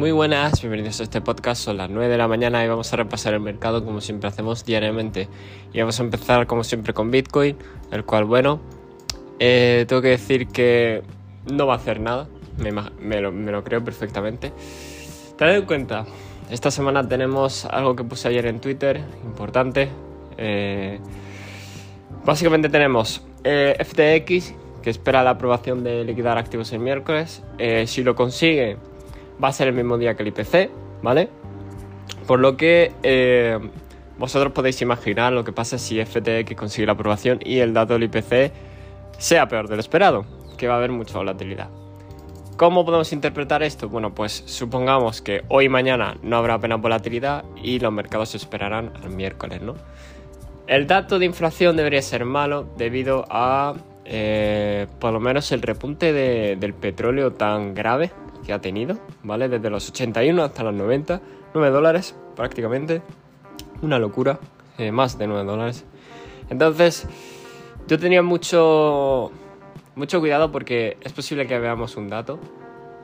Muy buenas, bienvenidos a este podcast. Son las 9 de la mañana y vamos a repasar el mercado como siempre hacemos diariamente. Y vamos a empezar como siempre con Bitcoin, el cual, bueno, eh, tengo que decir que no va a hacer nada. Me, lo, creo perfectamente. Tened en cuenta, esta semana tenemos algo que puse ayer en Twitter, importante. Eh, básicamente tenemos eh, FTX, que espera la aprobación de liquidar activos el miércoles. si lo consigue va a ser el mismo día que el IPC, ¿vale? Por lo que eh, vosotros podéis imaginar lo que pasa si FTX consigue la aprobación y el dato del IPC sea peor de lo esperado, que va a haber mucha volatilidad. ¿Cómo podemos interpretar esto? Bueno, pues supongamos que hoy y mañana no habrá apenas volatilidad y los mercados esperarán al miércoles, ¿no? El dato de inflación debería ser malo debido a eh, por lo menos el repunte del petróleo tan grave que ha tenido, ¿vale? Desde los 81 hasta los 90, 9 dólares prácticamente, una locura, eh, más de 9 dólares. Entonces, yo tenía mucho, mucho cuidado porque es posible que veamos un dato.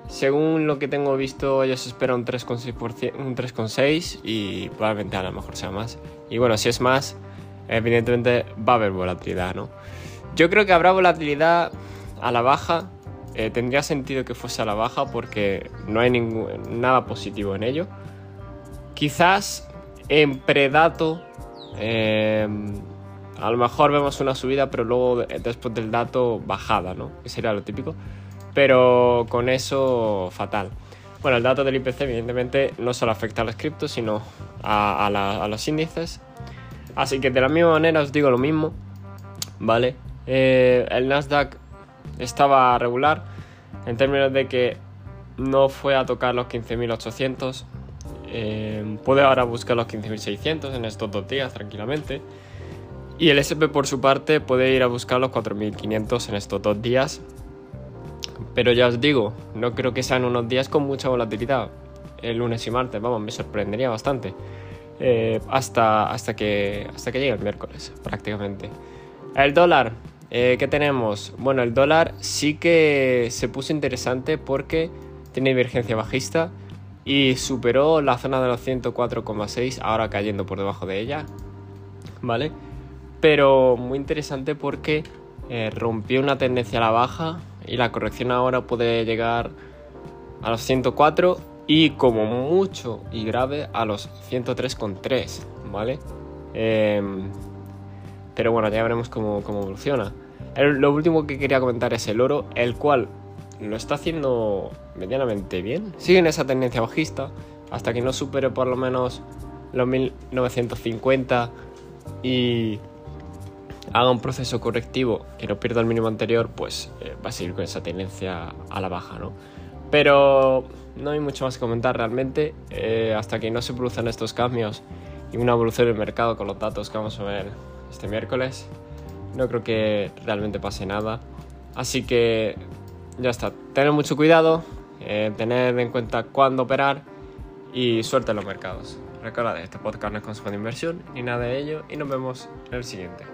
Según lo que tengo visto, ellos esperan un 3,6 y probablemente a lo mejor sea más. Y bueno, si es más, evidentemente va a haber volatilidad, ¿no? Yo creo que habrá volatilidad a la baja, eh, tendría sentido que fuese a la baja porque no hay ningún, nada positivo en ello. Quizás en predato eh, a lo mejor vemos una subida, pero luego después del dato bajada, ¿no? Que sería lo típico. Pero con eso fatal. Bueno, el dato del IPC evidentemente no solo afecta a las criptos, sino a, a los índices. Así que de la misma manera os digo lo mismo, ¿vale? Eh, el Nasdaq estaba regular en términos de que no fue a tocar los 15.800. Eh, puede ahora buscar los 15.600 en estos dos días tranquilamente. Y el SP por su parte puede ir a buscar los 4.500 en estos dos días. Pero ya os digo, no creo que sean unos días con mucha volatilidad. El lunes y martes, vamos, me sorprendería bastante. Eh, hasta, hasta, que, hasta que llegue el miércoles, prácticamente. El dólar, eh, ¿Qué tenemos? Bueno, el dólar sí que se puso interesante porque tiene divergencia bajista y superó la zona de los 104,6, ahora cayendo por debajo de ella, ¿vale? Pero muy interesante porque eh, rompió una tendencia a la baja y la corrección ahora puede llegar a los 104 y como mucho y grave a los 103,3, ¿vale? Em, pero bueno, ya veremos cómo, evoluciona. lo último que quería comentar es el oro, el cual lo está haciendo medianamente bien. Sigue en esa tendencia bajista hasta que no supere por lo menos los 1950 y haga un proceso correctivo que no pierda el mínimo anterior, pues eh, va a seguir con esa tendencia a la baja, ¿no? Pero no hay mucho más que comentar realmente. Eh, hasta que no se produzcan estos cambios y una evolución del mercado con los datos que vamos a ver este miércoles. No creo que realmente pase nada. Así que ya está. Tener mucho cuidado, eh, tener en cuenta cuándo operar y suerte en los mercados. Recuerda, este podcast no es consejo de inversión ni nada de ello y nos vemos en el siguiente.